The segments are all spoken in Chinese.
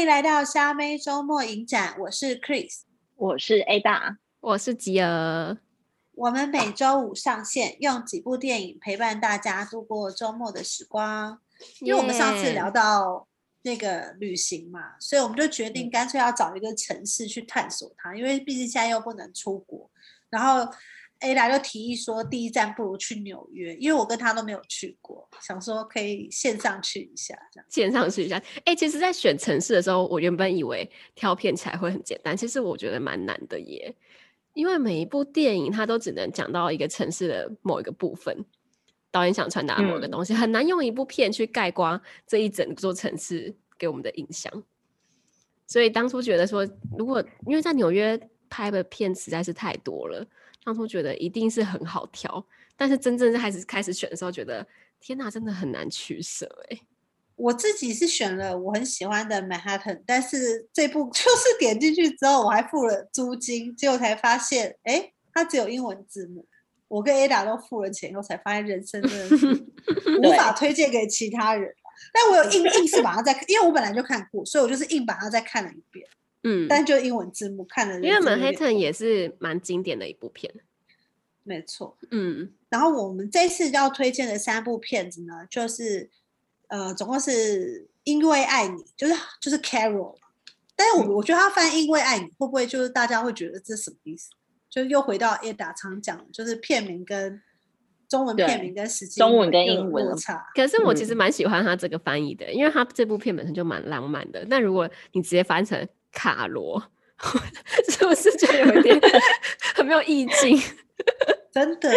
欢迎来到虾妹周末影展，我是 Chris，我是 Ada，我是吉儿。我们每周五上线，用几部电影陪伴大家度过周末的时光。因为我们上次聊到那个旅行嘛，所以我们就决定干脆要找一个城市去探索它，因为毕竟现在又不能出国，然后。Ada 就提议说，第一站不如去纽约，因为我跟他都没有去过，想说可以线上去一下，这样线上去一下。哎、欸，其实，在选城市的时候，我原本以为挑片起来会很简单，其实我觉得蛮难的耶，因为每一部电影它都只能讲到一个城市的某一个部分，导演想传达某一个东西，嗯、很难用一部片去概括这一整座城市给我们的印象。所以当初觉得说，如果因为在纽约拍的片实在是太多了。当初觉得一定是很好挑，但是真正开始开始选的时候，觉得天哪，真的很难取舍哎。我自己是选了我很喜欢的 Manhattan，但是这部 就是点进去之后，我还付了租金，结果才发现，哎，它只有英文字幕。我跟 Ada 都付了钱以后，才发现人生真的是 无法推荐给其他人。但我有硬硬是把它再看，因为我本来就看过，所以我就是硬把它再看了一遍。嗯，但就英文字幕看的，因为《Manhattan》也是蛮经典的一部片，没错。嗯，然后我们这次要推荐的三部片子呢，就是呃，总共是因为爱你，就是就是 Carol。但是我、嗯、我觉得他翻因为爱你，会不会就是大家会觉得这是什么意思？就又回到 Ada 常讲，就是片名跟中文片名跟实际中文跟英文差。可是我其实蛮喜欢他这个翻译的，嗯、因为他这部片本身就蛮浪漫的。那如果你直接翻成卡罗 是不是就有一点很没有意境？真的，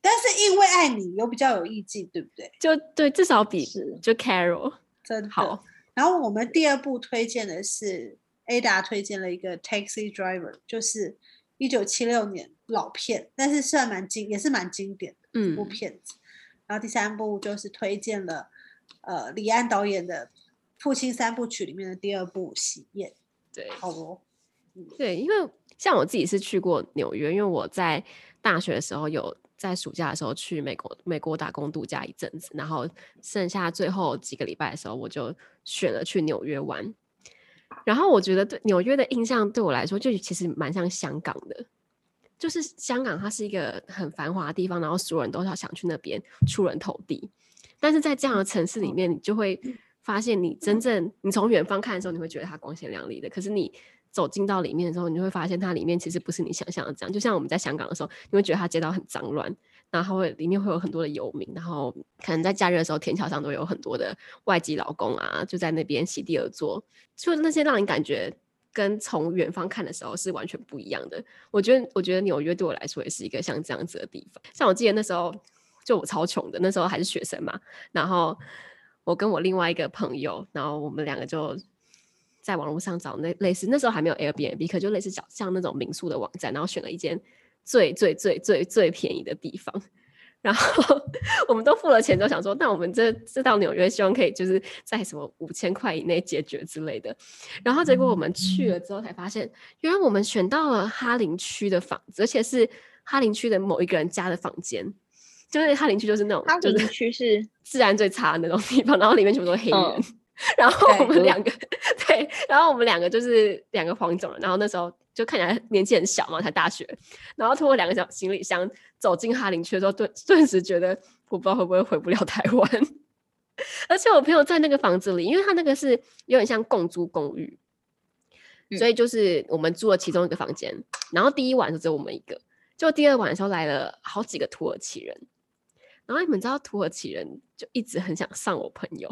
但是因为爱你有比较有意境，对不对？就对，至少比就 Carol 真的好。然后我们第二部推荐的是 Ada 推荐了一个 Taxi Driver，就是一九七六年老片，但是算蛮经也是蛮经典的一部片子。嗯、然后第三部就是推荐了呃李安导演的父亲三部曲里面的第二部《喜宴》。对，好哦。对，因为像我自己是去过纽约，因为我在大学的时候有在暑假的时候去美国美国打工度假一阵子，然后剩下最后几个礼拜的时候，我就选了去纽约玩。然后我觉得对纽约的印象对我来说，就其实蛮像香港的，就是香港它是一个很繁华的地方，然后所有人都要想去那边出人头地。但是在这样的城市里面，你就会。发现你真正你从远方看的时候，你会觉得它光鲜亮丽的。可是你走进到里面的时候，你就会发现它里面其实不是你想象的这样。就像我们在香港的时候，你会觉得它街道很脏乱，然后会里面会有很多的游民，然后可能在假日的时候，天桥上都有很多的外籍劳工啊，就在那边席地而坐。就那些让你感觉跟从远方看的时候是完全不一样的。我觉得，我觉得纽约对我来说也是一个像这样子的地方。像我记得那时候就我超穷的，那时候还是学生嘛，然后。我跟我另外一个朋友，然后我们两个就在网络上找那类似那时候还没有 Airbnb，可就类似找像那种民宿的网站，然后选了一间最最最最最便宜的地方，然后 我们都付了钱，都想说，那我们这这到纽约，希望可以就是在什么五千块以内解决之类的。然后结果我们去了之后才发现，原来我们选到了哈林区的房子，而且是哈林区的某一个人家的房间。就是哈林区，就是那种，哈林区是 治安最差的那种地方，然后里面全部都是黑人，嗯、然后我们两个，对，然后我们两个就是两个黄种人，然后那时候就看起来年纪很小嘛，才大学，然后拖了两个小行李箱走进哈林区的时候，顿顿时觉得我不知道会不会回不了台湾，而且我朋友在那个房子里，因为他那个是有点像共租公寓，嗯、所以就是我们租了其中一个房间，然后第一晚就只有我们一个，就第二晚的时候来了好几个土耳其人。然后你们知道土耳其人就一直很想上我朋友，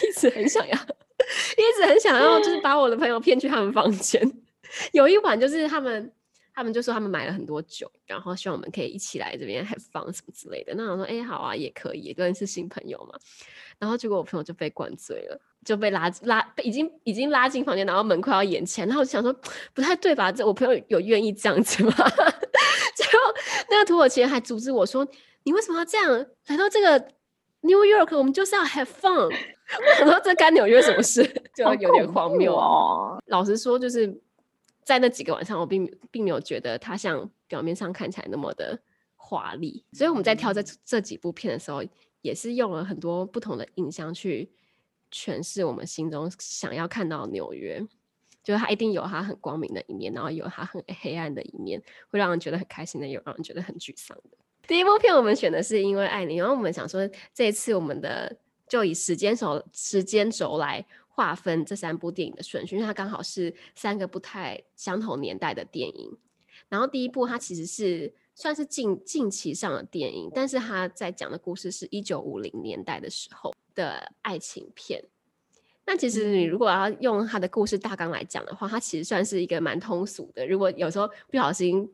一直很想要，一直很想要，就是把我的朋友骗去他们房间。有一晚就是他们，他们就说他们买了很多酒，然后希望我们可以一起来这边 have fun 什么之类的。那我说，哎，好啊，也可以，都是新朋友嘛。然后结果我朋友就被灌醉了，就被拉拉，已经已经拉进房间，然后门快要掩起来。然后我想说，不太对吧？这我朋友有愿意这样子吗？结果那个土耳其人还阻止我说。你为什么要这样来到这个 New York？我们就是要 have fun。我说这干纽约什么事？就有点荒谬哦。老实说，就是在那几个晚上，我并并没有觉得它像表面上看起来那么的华丽。所以我们在挑这这几部片的时候，也是用了很多不同的印象去诠释我们心中想要看到纽约。就是它一定有它很光明的一面，然后有它很黑暗的一面，会让人觉得很开心的，有让人觉得很沮丧的。第一部片我们选的是因为爱你，然后我们想说这一次我们的就以时间轴时间轴来划分这三部电影的顺序，因为它刚好是三个不太相同年代的电影。然后第一部它其实是算是近近期上的电影，但是它在讲的故事是一九五零年代的时候的爱情片。那其实你如果要用它的故事大纲来讲的话，它其实算是一个蛮通俗的。如果有时候不小心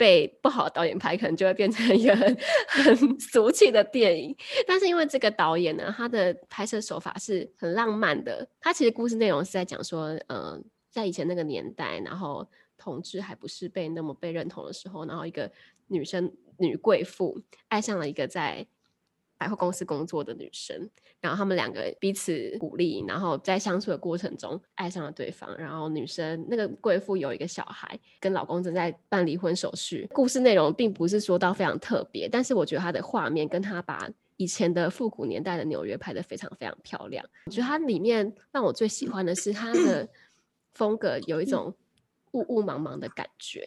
被不好的导演拍，可能就会变成一个 很俗气的电影。但是因为这个导演呢，他的拍摄手法是很浪漫的。他其实故事内容是在讲说，嗯、呃，在以前那个年代，然后同志还不是被那么被认同的时候，然后一个女生女贵妇爱上了一个在百货公司工作的女生，然后他们两个彼此鼓励，然后在相处的过程中爱上了对方。然后女生那个贵妇有一个小孩，跟老公正在办离婚手续。故事内容并不是说到非常特别，但是我觉得他的画面跟他把以前的复古年代的纽约拍得非常非常漂亮。我觉得它里面让我最喜欢的是它的风格有一种雾雾茫茫的感觉。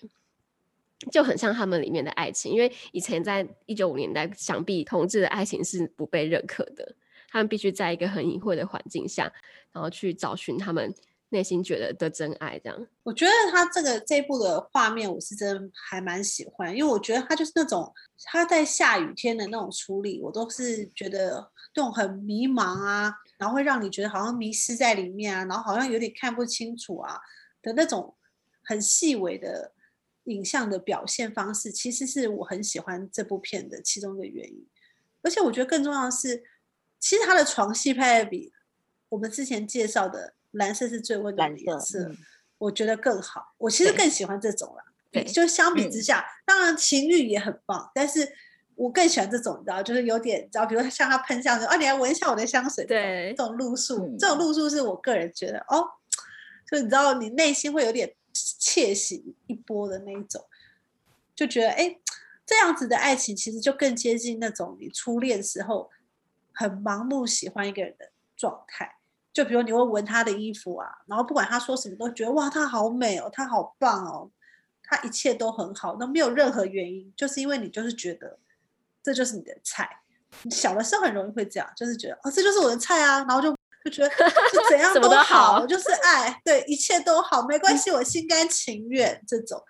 就很像他们里面的爱情，因为以前在一九五年代，想必同志的爱情是不被认可的，他们必须在一个很隐晦的环境下，然后去找寻他们内心觉得的真爱。这样，我觉得他这个这一部的画面，我是真的还蛮喜欢，因为我觉得他就是那种他在下雨天的那种处理，我都是觉得那种很迷茫啊，然后会让你觉得好像迷失在里面啊，然后好像有点看不清楚啊的那种很细微的。影像的表现方式，其实是我很喜欢这部片的其中一个原因。而且我觉得更重要的是，其实他的床戏拍的比我们之前介绍的《蓝色是最温暖的颜色》嗯，我觉得更好。我其实更喜欢这种啦。对，就相比之下，嗯、当然情欲也很棒，但是我更喜欢这种，你知道，就是有点，你知道，比如像他喷香水，啊，你来闻一下我的香水，对，这种路数，嗯、这种路数是我个人觉得，哦，就你知道，你内心会有点。窃喜一波的那一种，就觉得哎，这样子的爱情其实就更接近那种你初恋时候很盲目喜欢一个人的状态。就比如你会闻他的衣服啊，然后不管他说什么，都觉得哇，他好美哦，他好棒哦，他一切都很好，那没有任何原因，就是因为你就是觉得这就是你的菜。你小的时候很容易会这样，就是觉得哦，这就是我的菜啊，然后就。就觉得就怎 样都好，都好就是。爱，对，一切都好，没关系，我心甘情愿这种，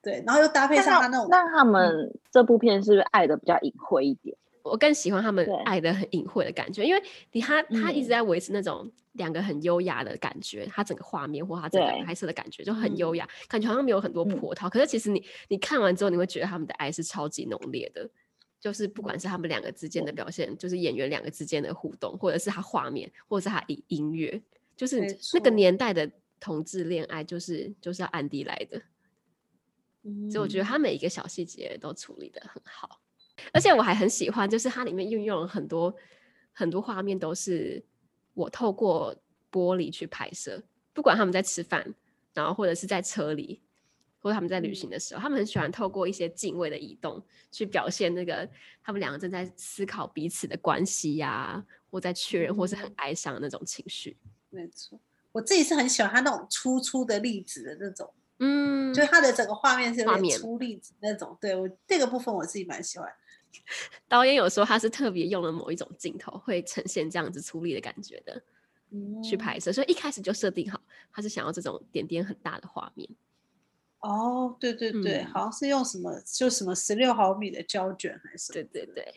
对，然后又搭配上他那种。那他们这部片是不是爱的比较隐晦一点？我更喜欢他们爱的很隐晦的感觉，因为你他他一直在维持那种两个很优雅的感觉，他整个画面或他整个拍摄的感觉就很优雅，感觉好像没有很多波涛，可是其实你你看完之后，你会觉得他们的爱是超级浓烈的。就是不管是他们两个之间的表现，就是演员两个之间的互动，或者是他画面，或者是他音音乐，就是那个年代的同志恋爱，就是就是要暗地来的。所以我觉得他每一个小细节都处理的很好，而且我还很喜欢，就是它里面运用了很多很多画面，都是我透过玻璃去拍摄，不管他们在吃饭，然后或者是在车里。或者他们在旅行的时候，他们很喜欢透过一些敬畏的移动去表现那个他们两个正在思考彼此的关系呀、啊，或在确认，或是很哀伤的那种情绪。没错，我自己是很喜欢他那种粗粗的粒子的那种，嗯，就是他的整个画面是有点粗粒子那种。对我这个部分我自己蛮喜欢。导演有说他是特别用了某一种镜头会呈现这样子粗粒的感觉的，嗯，去拍摄，所以一开始就设定好他是想要这种点点很大的画面。哦，对对对，嗯、好像是用什么，就什么十六毫米的胶卷还是什么？对对对。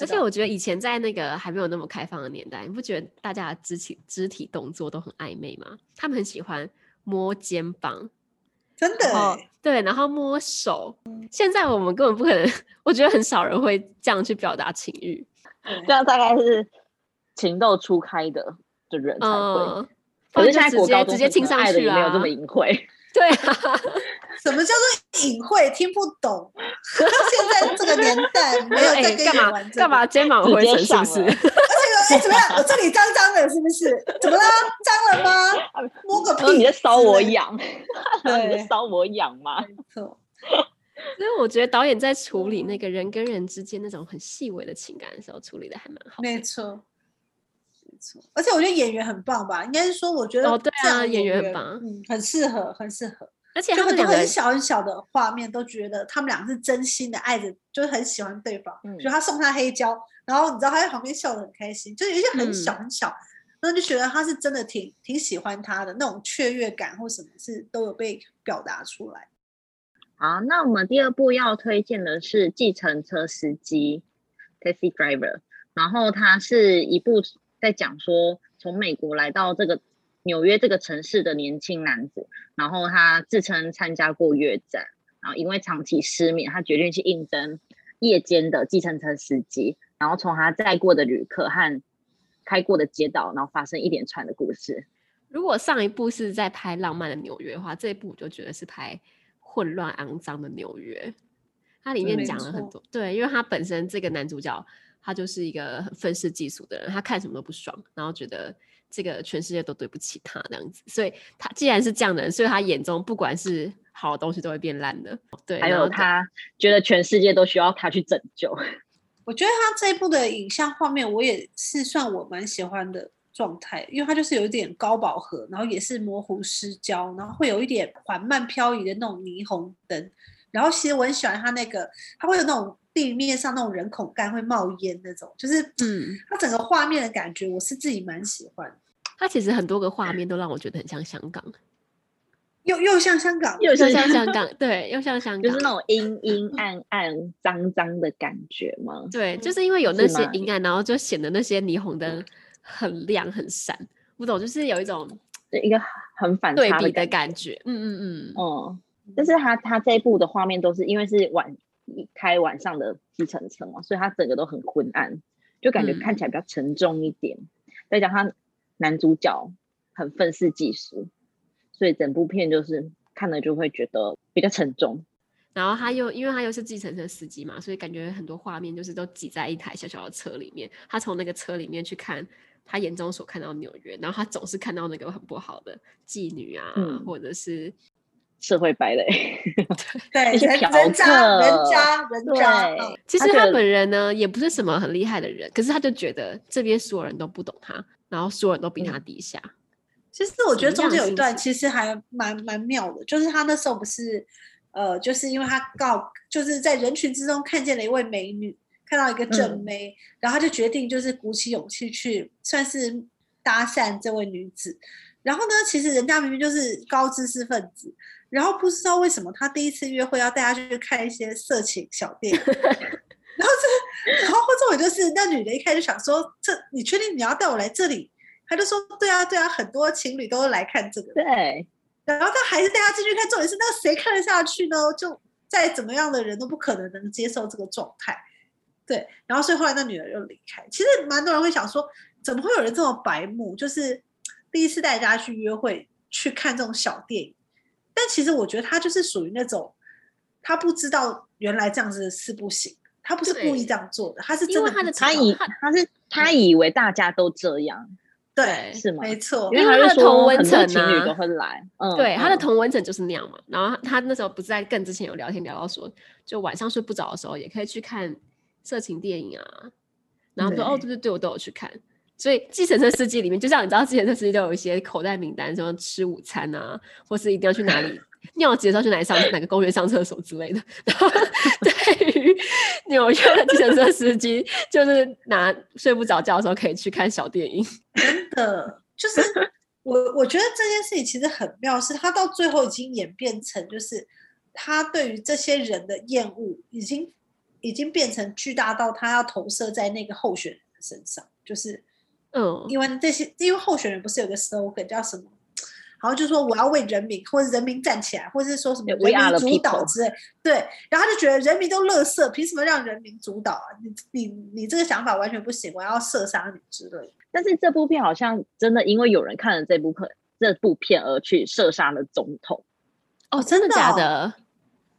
而且我觉得以前在那个还没有那么开放的年代，你不觉得大家的肢体肢体动作都很暧昧吗？他们很喜欢摸肩膀，真的。对，然后摸手。嗯、现在我们根本不可能，我觉得很少人会这样去表达情欲。这样大概是情窦初开的的人才会。嗯、可是现在国高中生爱的也没有这么隐晦。对啊，什么叫做隐晦？听不懂。现在这个年代 没有在跟你玩这个，干嘛肩膀灰尘是不是？而且哎，怎么样？我这里脏脏的，是不是？怎么了？脏了吗？摸个屁！你在搔我痒？你在骚我痒吗？没错。所以我觉得导演在处理那个人跟人之间那种很细微的情感的时候，处理的还蛮好。没错。错，而且我觉得演员很棒吧，应该是说，我觉得哦，对啊，演员很棒，嗯，很适合，很适合。而且他们都很小很小的画面，都觉得他们俩是真心的爱着，就是很喜欢对方。嗯，就他送他黑胶，然后你知道他在旁边笑得很开心，就有一些很小很小，那、嗯、就觉得他是真的挺挺喜欢他的那种雀跃感或什么是都有被表达出来。好，那我们第二部要推荐的是《计程车司机》（Taxi Driver），然后它是一部在讲说从美国来到这个。纽约这个城市的年轻男子，然后他自称参加过越战，然后因为长期失眠，他决定去应征夜间的计程车司机，然后从他载过的旅客和开过的街道，然后发生一连串的故事。如果上一部是在拍浪漫的纽约的话，这一部我就觉得是拍混乱肮脏的纽约。它里面讲了很多，对，因为他本身这个男主角他就是一个很愤世嫉俗的人，他看什么都不爽，然后觉得。这个全世界都对不起他这样子，所以他既然是这样的人，所以他眼中不管是好的东西都会变烂的。对，还有他觉得全世界都需要他去拯救。我觉得他这一部的影像画面，我也是算我蛮喜欢的状态，因为他就是有一点高饱和，然后也是模糊失焦，然后会有一点缓慢漂移的那种霓虹灯，然后其实我很喜欢他那个，他会有那种。地面上那种人孔盖会冒烟那种，就是嗯，它整个画面的感觉，我是自己蛮喜欢。它其实很多个画面都让我觉得很像香港，又又像香港，又像香港，对，又像香港，就是那种阴 阴暗暗、脏脏的感觉吗？对，就是因为有那些阴暗，然后就显得那些霓虹灯很亮很闪，不懂，就是有一种一个很反对比的感觉。嗯嗯嗯，哦、嗯，但是他他这一部的画面都是因为是晚。开晚上的计程车嘛，所以它整个都很昏暗，就感觉看起来比较沉重一点。嗯、再加上男主角很愤世嫉俗，所以整部片就是看了就会觉得比较沉重。然后他又因为他又是计程车司机嘛，所以感觉很多画面就是都挤在一台小小的车里面。他从那个车里面去看他眼中所看到纽约，然后他总是看到那个很不好的妓女啊，嗯、或者是。社会败类，对，一些嫖客，人渣，人渣，人渣。其实他本人呢，也不是什么很厉害的人，可是他就觉得这边所有人都不懂他，然后所有人都比他低下。嗯、其实我觉得中间有一段其实还蛮蛮妙的，就是他那时候不是，呃，就是因为他告，就是在人群之中看见了一位美女，看到一个正妹，嗯、然后他就决定就是鼓起勇气去算是搭讪这位女子。然后呢，其实人家明明就是高知识分子。然后不知道为什么他第一次约会要带他去看一些色情小电影，然后这，然后重点就是那女的一开始想说，这你确定你要带我来这里？他就说对啊对啊，很多情侣都来看这个。对，然后他还是带他进去看，重点是那谁看得下去呢？就再怎么样的人都不可能能接受这个状态。对，然后所以后来那女的又离开。其实蛮多人会想说，怎么会有人这么白目？就是第一次带大家去约会去看这种小电影。但其实我觉得他就是属于那种，他不知道原来这样子是不行，他不是故意这样做的，他是真的他的他以他是他以为大家都这样，对，是吗？没错，因为他的同温层情侣都会来，嗯，对，他的同温层就是那样嘛。然后他那时候不是在更之前有聊天聊到说，就晚上睡不着的时候也可以去看色情电影啊。然后说哦，对对对，我都有去看。所以计程车司机里面，就像你知道，计程车司机都有一些口袋名单，什么吃午餐啊，或是一定要去哪里尿急的时候去哪里上哪个公园上厕所之类的。然后 对于纽约的计程车司机，就是拿睡不着觉的时候可以去看小电影。真的，就是我我觉得这件事情其实很妙，是他到最后已经演变成，就是他对于这些人的厌恶，已经已经变成巨大到他要投射在那个候选人身上，就是。嗯，因为这些，因为候选人不是有个 slogan 叫什么？然后就是说我要为人民，或者人民站起来，或者是说什么人民主导之类。对，然后他就觉得人民都乐色，凭什么让人民主导啊？你你你这个想法完全不行，我要射杀你之类。但是这部片好像真的因为有人看了这部片，这部片而去射杀了总统。哦，真的假的？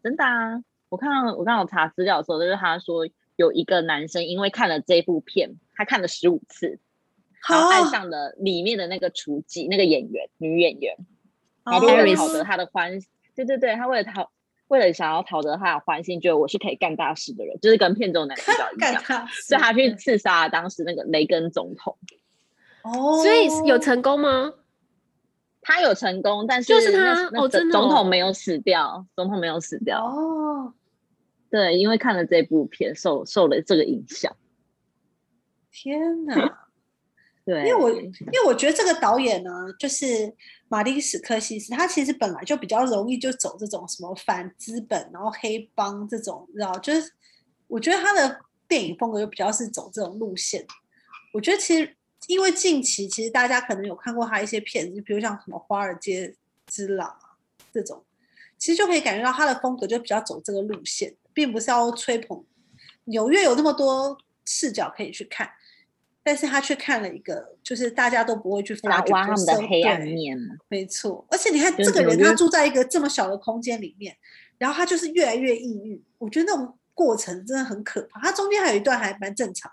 真的啊！我看我刚好查资料的时候，就是他说有一个男生因为看了这部片，他看了十五次。然后爱上了里面的那个厨妓，那个演员，女演员，然后为了讨得他的欢，对对对，他为了讨，为了想要讨得他的欢心，觉得我是可以干大事的人，就是跟片中男主角一样，所以他去刺杀了当时那个雷根总统。哦，所以有成功吗？他有成功，但是就是他哦，真的总统没有死掉，总统没有死掉哦。对，因为看了这部片，受受了这个影响。天哪！对，因为我因为我觉得这个导演呢，就是马丁史克西斯，他其实本来就比较容易就走这种什么反资本，然后黑帮这种，你知道，就是我觉得他的电影风格就比较是走这种路线。我觉得其实因为近期其实大家可能有看过他一些片子，比如像什么《华尔街之狼》啊这种，其实就可以感觉到他的风格就比较走这个路线，并不是要吹捧纽约有那么多视角可以去看。但是他却看了一个，就是大家都不会去发掘挖他们的黑暗面。没错，而且你看这个人，他住在一个这么小的空间里面，然后他就是越来越抑郁。我觉得那种过程真的很可怕。他中间还有一段还蛮正常，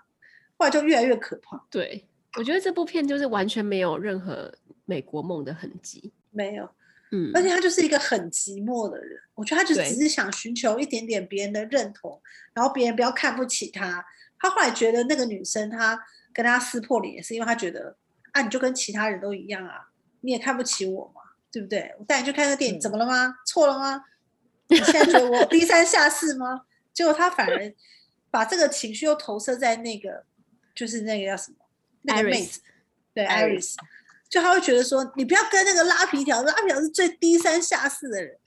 后来就越来越可怕。对，我觉得这部片就是完全没有任何美国梦的痕迹，没有。嗯，而且他就是一个很寂寞的人。我觉得他就只是想寻求一点点别人的认同，然后别人不要看不起他。他后来觉得那个女生他。跟他撕破脸也是因为他觉得啊，你就跟其他人都一样啊，你也看不起我嘛，对不对？我带你去看个电影，怎么了吗？错了吗？你现在觉得我低三下四吗？结果他反而把这个情绪又投射在那个，就是那个叫什么？那个妹子，对，Iris，就他会觉得说，你不要跟那个拉皮条，拉皮条是最低三下四的人。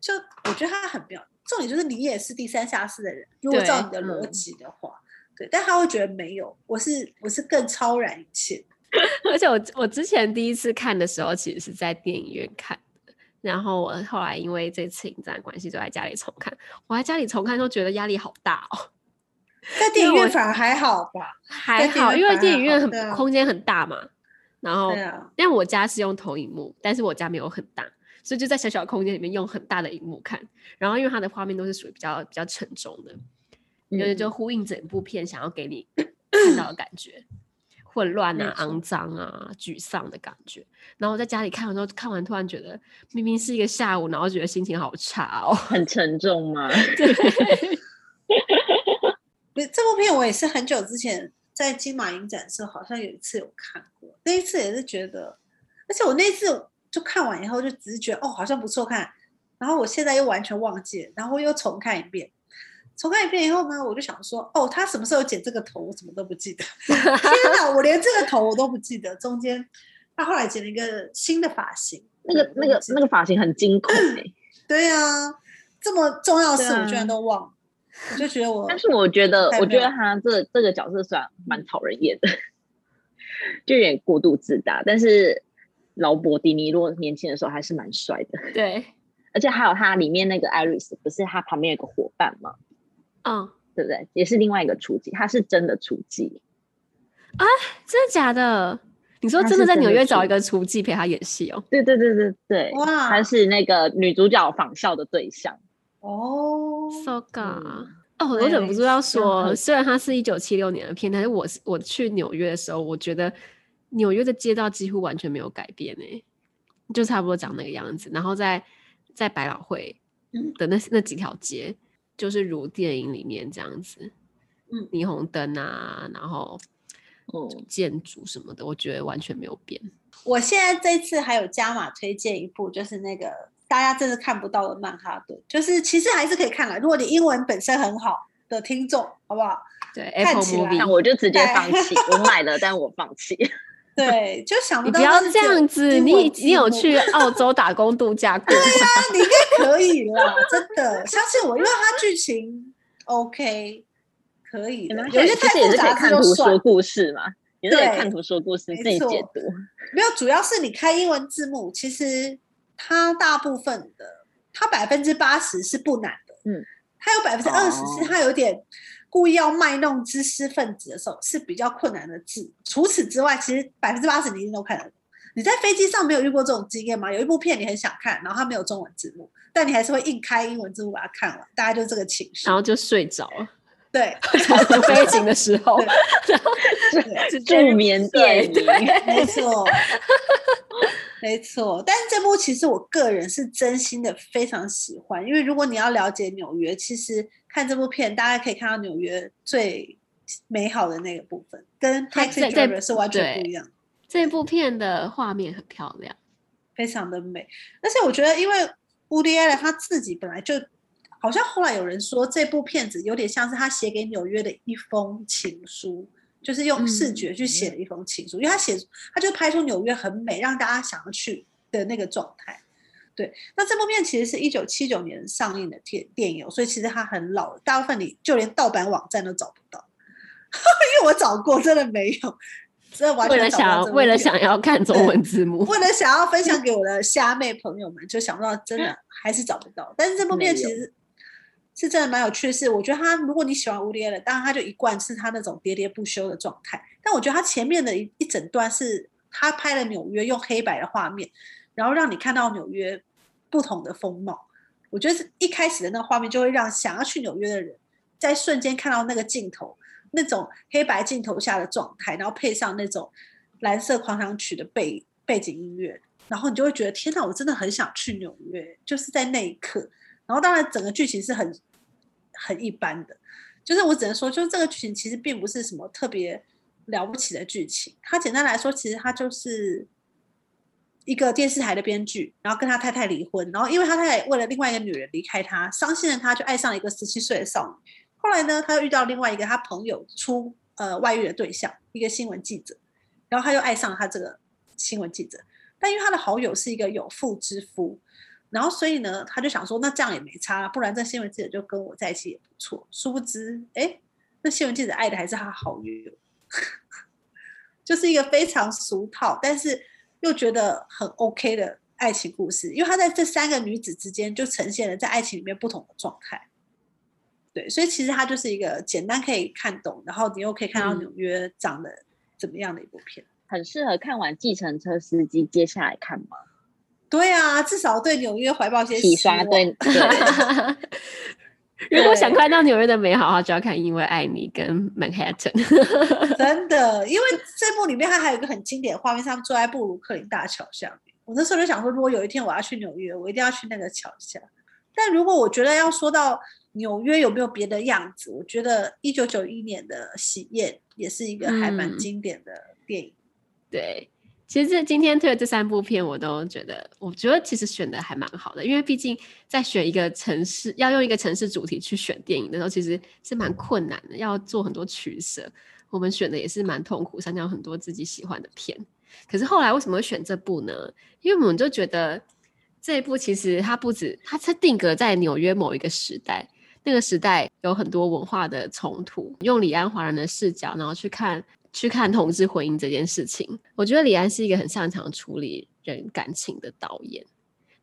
就我觉得他很妙，重点就是你也是低三下四的人，如果照你的逻辑的话。对，但他会觉得没有，我是我是更超然一切。而且我我之前第一次看的时候，其实是在电影院看的，然后我后来因为这次影展关系，就在家里重看。我在家里重看都觉得压力好大哦。在电影院反而还好吧？还好，因为电影院很、啊、空间很大嘛。然后，啊、因为我家是用投影幕，但是我家没有很大，所以就在小小的空间里面用很大的荧幕看。然后，因为它的画面都是属于比较比较沉重的。就就呼应整部片想要给你 看到的感觉，混乱啊、肮脏啊、沮丧的感觉。然后我在家里看完之后，看完突然觉得明明是一个下午，然后觉得心情好差哦，很沉重吗？对。这部片我也是很久之前在金马影展的时候，好像有一次有看过。那一次也是觉得，而且我那一次就看完以后就只是觉得哦，好像不错看。然后我现在又完全忘记了，然后又重看一遍。重看一遍以后呢，我就想说，哦，他什么时候剪这个头，我什么都不记得。天哪，我连这个头我都不记得。中间他后来剪了一个新的发型，那个那个那个发型很惊恐哎。对啊，这么重要的事我居然都忘了，啊、我就觉得我。但是我觉得，我觉得他这这个角色虽然蛮讨人厌的，就有点过度自大。但是劳勃迪尼洛年轻的时候还是蛮帅的。对，而且还有他里面那个艾瑞斯，不是他旁边有个伙伴吗？嗯，oh. 对不对？也是另外一个厨妓，他是真的厨妓啊？真的假的？你说真的在纽约找一个厨妓陪他演戏哦？对对对对对，哇，他是那个女主角仿效的对象哦。So ga，哦，我忍不住要说，虽然它是一九七六年的片，但是我我去纽约的时候，我觉得纽约的街道几乎完全没有改变诶，就差不多长那个样子。然后在在百老汇的那那几条街。就是如电影里面这样子，嗯，霓虹灯啊，然后哦，建筑什么的，我觉得完全没有变。我现在这次还有加码推荐一部，就是那个大家真的看不到的曼哈顿，就是其实还是可以看了。如果你英文本身很好的听众，好不好？对，Apple Movie，我就直接放弃。我买了，但我放弃。对，就想不到。你不要这样子，你你有去 澳洲打工度假过？对呀、啊，你应该可以啦，真的，相信我，因为它剧情 OK，可以的。有些太复杂，看图说故事嘛，也是看图说故事，自己解读。没有，主要是你开英文字幕，其实它大部分的，它百分之八十是不难的。嗯，它有百分之二十是它有点。故意要卖弄知识分子的时候是比较困难的字。除此之外，其实百分之八十你一定都看得懂。你在飞机上没有遇过这种经验吗？有一部片你很想看，然后它没有中文字幕，但你还是会硬开英文字幕把它看完，大概就这个情绪，然后就睡着了。对，飞行的时候，然后助眠电影，没错，没错。但是这部其实我个人是真心的非常喜欢，因为如果你要了解纽约，其实。看这部片，大家可以看到纽约最美好的那个部分，跟《Taxi Driver》是完全不一样。这部片的画面很漂亮，非常的美。而且我觉得，因为 Woody Allen 他自己本来就好像后来有人说，这部片子有点像是他写给纽约的一封情书，就是用视觉去写的一封情书，嗯、因为他写他就拍出纽约很美，让大家想要去的那个状态。对，那这部片其实是一九七九年上映的电电影，所以其实它很老，大部分你就连盗版网站都找不到，因为我找过，真的没有，真的完全找不到。为了想要，为了想要看中文字幕，为了想要分享 给我的虾妹朋友们，就想不到真的 还是找不到。但是这部片其实是真的蛮有趣的是，我觉得他如果你喜欢 Woody Allen，当然他就一贯是他那种喋喋不休的状态。但我觉得他前面的一一整段是他拍了纽约用黑白的画面。然后让你看到纽约不同的风貌，我觉得是一开始的那个画面就会让想要去纽约的人在瞬间看到那个镜头，那种黑白镜头下的状态，然后配上那种蓝色狂想曲的背背景音乐，然后你就会觉得天哪，我真的很想去纽约，就是在那一刻。然后当然整个剧情是很很一般的，就是我只能说，就是这个剧情其实并不是什么特别了不起的剧情，它简单来说，其实它就是。一个电视台的编剧，然后跟他太太离婚，然后因为他太太为了另外一个女人离开他，伤心的他就爱上了一个十七岁的少女。后来呢，他又遇到另外一个他朋友出呃外遇的对象，一个新闻记者，然后他又爱上了他这个新闻记者。但因为他的好友是一个有妇之夫，然后所以呢，他就想说，那这样也没差，不然这新闻记者就跟我在一起也不错。殊不知，哎，那新闻记者爱的还是他好友，就是一个非常俗套，但是。又觉得很 OK 的爱情故事，因为他在这三个女子之间就呈现了在爱情里面不同的状态。对，所以其实它就是一个简单可以看懂，然后你又可以看到纽约长得怎么样的一部片，很适合看完《计程车司机》接下来看吗？对啊，至少对纽约怀抱些洗刷。对。对如果想看到纽约的美好的话，就要看《因为爱你》跟《Manhattan》。真的，因为这部里面它还有一个很经典的画面，他们坐在布鲁克林大桥下面。我那时候就想说，如果有一天我要去纽约，我一定要去那个桥下。但如果我觉得要说到纽约有没有别的样子，我觉得一九九一年的《喜宴》也是一个还蛮经典的电影。嗯、对。其实这今天推的这三部片，我都觉得，我觉得其实选的还蛮好的，因为毕竟在选一个城市，要用一个城市主题去选电影的时候，其实是蛮困难的，要做很多取舍。我们选的也是蛮痛苦，删掉很多自己喜欢的片。可是后来为什么会选这部呢？因为我们就觉得这一部其实它不止，它是定格在纽约某一个时代，那个时代有很多文化的冲突，用李安华人的视角，然后去看。去看同志婚姻这件事情，我觉得李安是一个很擅长处理人感情的导演。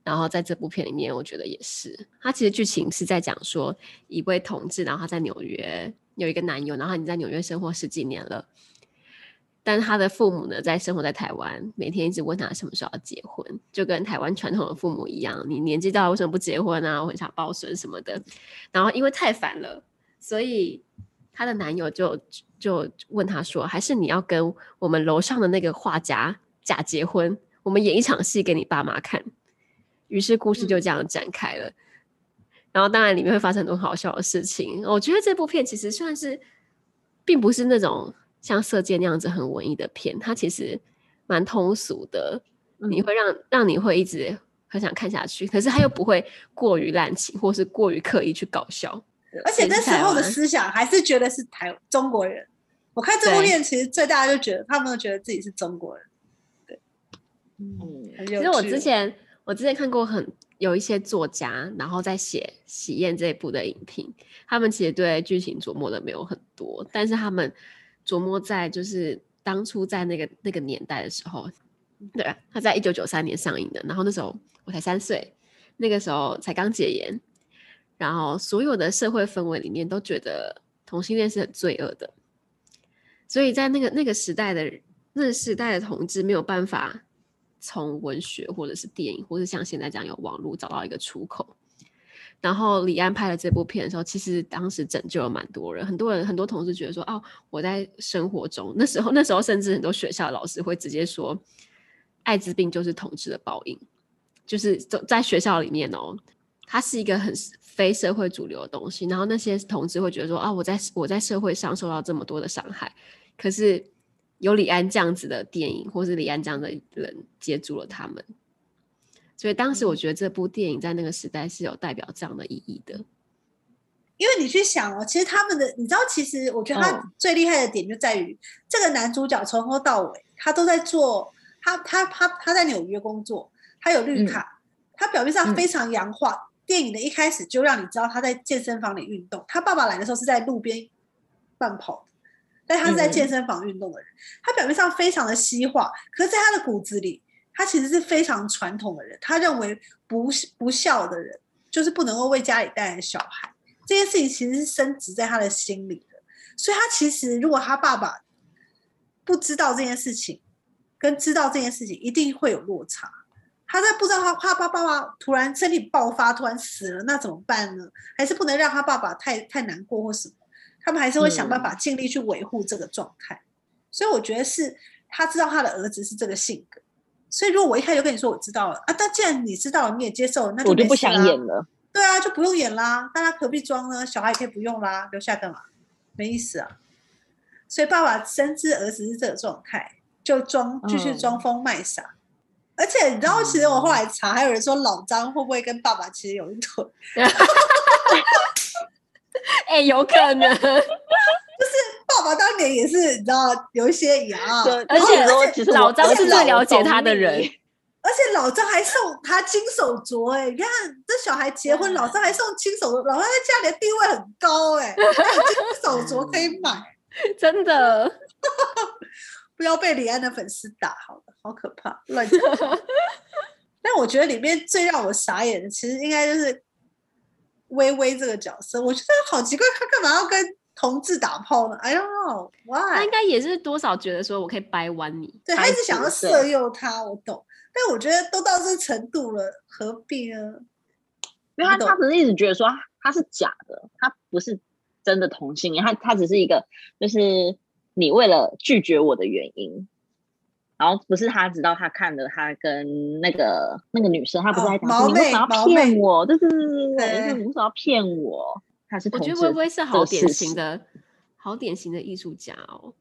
然后在这部片里面，我觉得也是。他其实剧情是在讲说，一位同志，然后他在纽约有一个男友，然后你在纽约生活十几年了，但他的父母呢，在生活在台湾，每天一直问他什么时候要结婚，就跟台湾传统的父母一样，你年纪大了为什么不结婚啊？我很想抱孙什么的。然后因为太烦了，所以。她的男友就就问他说：“还是你要跟我们楼上的那个画家假结婚？我们演一场戏给你爸妈看。”于是故事就这样展开了。嗯、然后当然里面会发生很多好笑的事情。我觉得这部片其实算是，并不是那种像《色戒》那样子很文艺的片，它其实蛮通俗的。嗯、你会让让你会一直很想看下去，可是它又不会过于滥情，或是过于刻意去搞笑。而且那时候的思想还是觉得是台中国人。我看这部片，其实最大的就觉得他们都觉得自己是中国人。对，嗯，其实我之前我之前看过很有一些作家，然后在写《喜宴》这一部的影评，他们其实对剧情琢磨的没有很多，但是他们琢磨在就是当初在那个那个年代的时候，对啊，他在一九九三年上映的，然后那时候我才三岁，那个时候才刚解严。然后所有的社会氛围里面都觉得同性恋是很罪恶的，所以在那个那个时代的那个时代的同志没有办法从文学或者是电影，或者像现在这样有网络找到一个出口。然后李安拍了这部片的时候，其实当时拯救了蛮多人，很多人很多同事觉得说，哦，我在生活中那时候那时候甚至很多学校老师会直接说，艾滋病就是同志的报应，就是在学校里面哦，它是一个很。非社会主流的东西，然后那些同志会觉得说啊，我在我在社会上受到这么多的伤害，可是有李安这样子的电影，或是李安这样的人接住了他们。所以当时我觉得这部电影在那个时代是有代表这样的意义的。因为你去想哦，其实他们的，你知道，其实我觉得他最厉害的点就在于、哦、这个男主角从头到尾他都在做，他他他他在纽约工作，他有绿卡，嗯、他表面上非常洋化。嗯、电影的一开始就让你知道他在健身房里运动，他爸爸来的时候是在路边慢跑，但他是在健身房运动的人。嗯、他表面上非常的西化，可是在他的骨子里，他其实是非常传统的人。他认为不不孝的人就是不能够为家里带来小孩。这件事情其实是深植在他的心里的，所以他其实如果他爸爸不知道这件事情，跟知道这件事情一定会有落差。他在不知道他他爸爸爸突然身体爆发，突然死了，那怎么办呢？还是不能让他爸爸太太难过或什么？他们还是会想办法尽力去维护这个状态。嗯、所以我觉得是他知道他的儿子是这个性格。所以如果我一开始就跟你说我知道了啊，但既然你知道了，你也接受了，那就、就不想演了。对啊，就不用演啦，大家何必装呢？小孩也可以不用啦，留下干嘛？没意思啊。所以爸爸深知儿子是这个状态，就装继续装疯卖傻。嗯、而且你知道，其实我后来查，还有人说老张会不会跟爸爸其实有一腿？哎、欸，有可能，就是爸爸当年也是，你知道有一些牙，而且而且老张是最了解他的人。而且老张还送他金手镯哎、欸，你看这小孩结婚，老张还送金手镯，老张在家里的地位很高哎、欸，还有金手镯可以买，真的，不要被李安的粉丝打，好了，好可怕，乱讲。但我觉得里面最让我傻眼的，其实应该就是微微这个角色，我觉得好奇怪，他干嘛要跟同志打炮呢？I don't know why。他应该也是多少觉得说我可以掰弯你，对，他一直想要色诱他，我懂。但我觉得都到这程度了，何必呢？因为他他只是一直觉得说他是假的，他不是真的同性恋，他他只是一个就是你为了拒绝我的原因，然后不是他知道他看了他跟那个那个女生，他不是在讲说你为什么要骗我？对对对对对，你为什么要骗我？他是我觉得薇薇是好典型的好典型的艺术家哦。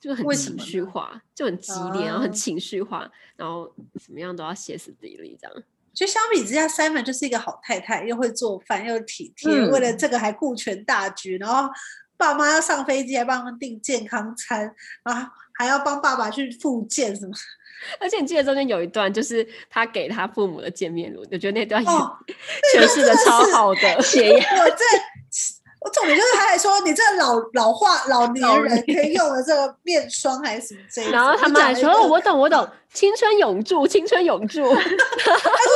就很情绪化，就很激烈，然后很情绪化，然后怎么样都要歇斯底里这样。就相比之下，Simon 就是一个好太太，又会做饭，又体贴，嗯、为了这个还顾全大局，然后爸妈要上飞机还帮他们订健康餐，然后还要帮爸爸去复健什么。而且你记得中间有一段，就是他给他父母的见面录，我觉得那段也 诠释的超好的。我这。我重点就是他还说，你这个老老化老年人可以用的这个面霜还是什么这一？然后他们还说，哦，我懂我懂，青春永驻，青春永驻。他说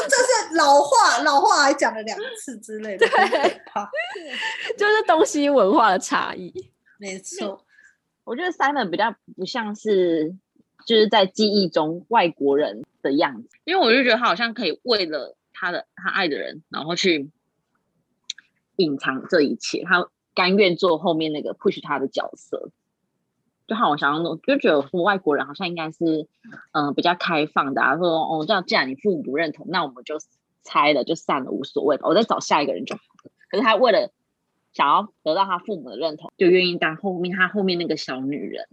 这是老化老化，还讲了两次之类的，对，就是东西文化的差异。没错，我觉得 Simon 比较不像是就是在记忆中外国人的样子，因为我就觉得他好像可以为了他的他爱的人，然后去。隐藏这一切，他甘愿做后面那个 push 他的角色，就好我想象中，就觉得说外国人好像应该是，嗯、比较开放的啊，说哦，这样既然你父母不认同，那我们就拆了，就散了，无所谓吧，我再找下一个人就好了。可是他为了想要得到他父母的认同，就愿意当后面他后面那个小女人，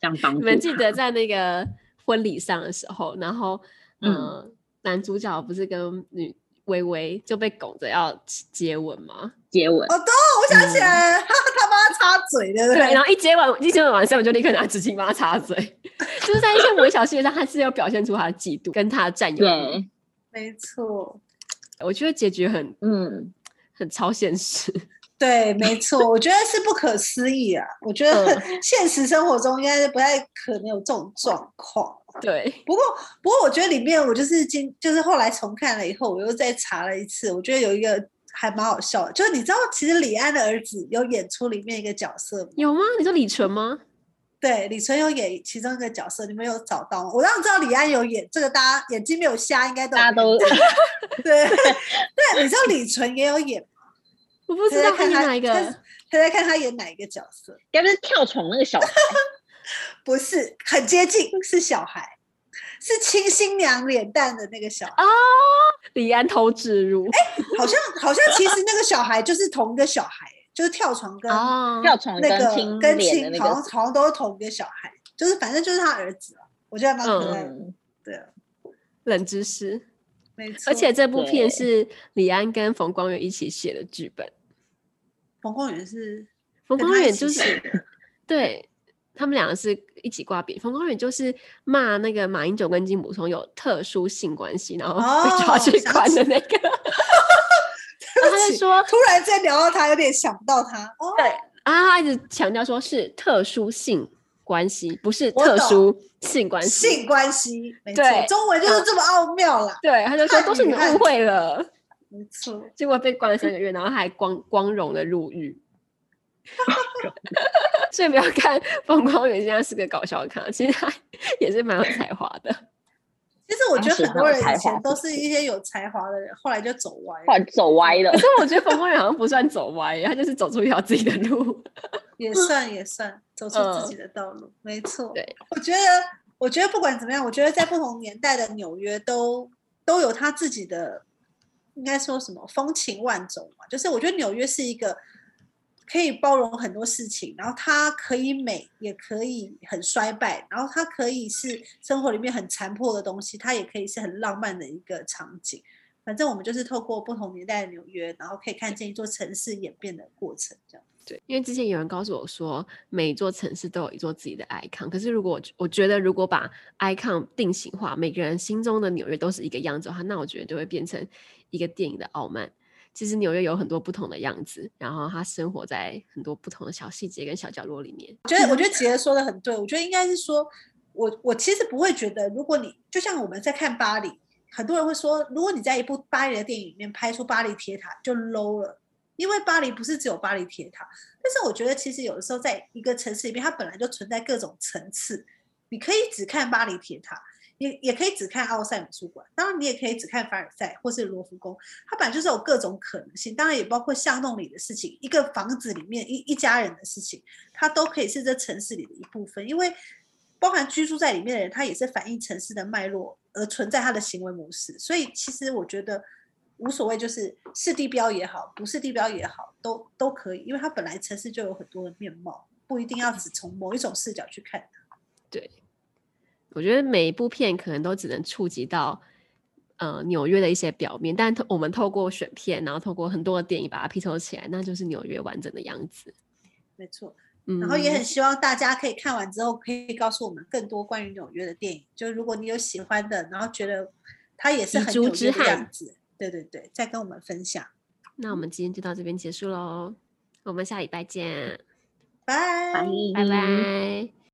这样帮助。你们记得在那个婚礼上的时候，然后嗯、呃，男主角不是跟女。薇薇就被拱着要接吻吗？接吻哦，对，我想起来，嗯、他他帮他擦嘴的，对，然后一接吻，一接吻完，下面就立刻拿纸巾帮他擦嘴，就是在一些微小细节上，他是要表现出他的嫉妒跟他的占有欲。没错，我觉得结局很嗯，很超现实。对，没错，我觉得是不可思议啊！我觉得 现实生活中应该是不太可能有这种状况。对，不过不过，我觉得里面我就是今就是后来重看了以后，我又再查了一次，我觉得有一个还蛮好笑的，就是你知道，其实李安的儿子有演出里面一个角色吗？有吗？你说李纯吗？对，李纯有演其中一个角色，你们有找到吗？我当然知道李安有演这个，大家眼睛没有瞎，应该都大家都 对 对，你知道李纯也有演。我不知道他演哪一个，他在看他演哪一个角色？该不是跳床那个小孩？不是，很接近，是小孩，是亲新娘脸蛋的那个小孩。哦，李安偷植入。哎，好像好像其实那个小孩就是同一个小孩，就是跳床跟跳床那个跟亲，好像好像都是同一个小孩，就是反正就是他儿子，我觉得蛮可爱的。嗯、对啊，冷知识，没错。而且这部片是李安跟冯光远一起写的剧本。冯光远是冯光远就是 对。他们两个是一起挂饼，冯光远就是骂那个马英九跟金溥聪有特殊性关系，然后被抓去关的那个。然后他就说，突然间聊到他，有点想不到他。哦、对，啊他一直强调说是特殊性关系，不是特殊性关系。性关系，没错，中文就是这么奥妙啦。对，他就说都是你误会了，没错。结果被关了三个月，然后还光光荣的入狱。所以不要看冯光远现在是个搞笑咖，其实他也是蛮有才华的。其实我觉得很多人以前都是一些有才华的人，后来就走歪，后来走歪了。可是我觉得冯光远好像不算走歪，他就是走出一条自己的路，也算也算走出自己的道路，嗯、没错。对，我觉得，我觉得不管怎么样，我觉得在不同年代的纽约都都有他自己的，应该说什么风情万种嘛。就是我觉得纽约是一个。可以包容很多事情，然后它可以美，也可以很衰败，然后它可以是生活里面很残破的东西，它也可以是很浪漫的一个场景。反正我们就是透过不同年代的纽约，然后可以看见一座城市演变的过程，这样。对，因为之前有人告诉我说，每一座城市都有一座自己的 icon，可是如果我我觉得如果把 icon 定型化，每个人心中的纽约都是一个样子的话，那我觉得就会变成一个电影的傲慢。其实纽约有很多不同的样子，然后它生活在很多不同的小细节跟小角落里面。我觉得，我觉得杰说的很对。我觉得应该是说，我我其实不会觉得，如果你就像我们在看巴黎，很多人会说，如果你在一部巴黎的电影里面拍出巴黎铁塔就 low 了，因为巴黎不是只有巴黎铁塔。但是我觉得，其实有的时候在一个城市里面，它本来就存在各种层次，你可以只看巴黎铁塔。也也可以只看奥赛美术馆，当然你也可以只看凡尔赛或是罗浮宫，它本来就是有各种可能性，当然也包括巷弄里的事情，一个房子里面一一家人的事情，它都可以是这城市里的一部分，因为包含居住在里面的人，他也是反映城市的脉络而存在他的行为模式，所以其实我觉得无所谓，就是是地标也好，不是地标也好，都都可以，因为它本来城市就有很多的面貌，不一定要只从某一种视角去看它，对。我觉得每一部片可能都只能触及到，呃，纽约的一些表面，但我们透过选片，然后透过很多的电影把它拼凑起来，那就是纽约完整的样子。没错，然后也很希望大家可以看完之后，可以告诉我们更多关于纽约的电影。就如果你有喜欢的，然后觉得它也是很纽约的样子，对对对，再跟我们分享。那我们今天就到这边结束喽，我们下礼拜见，拜拜拜拜。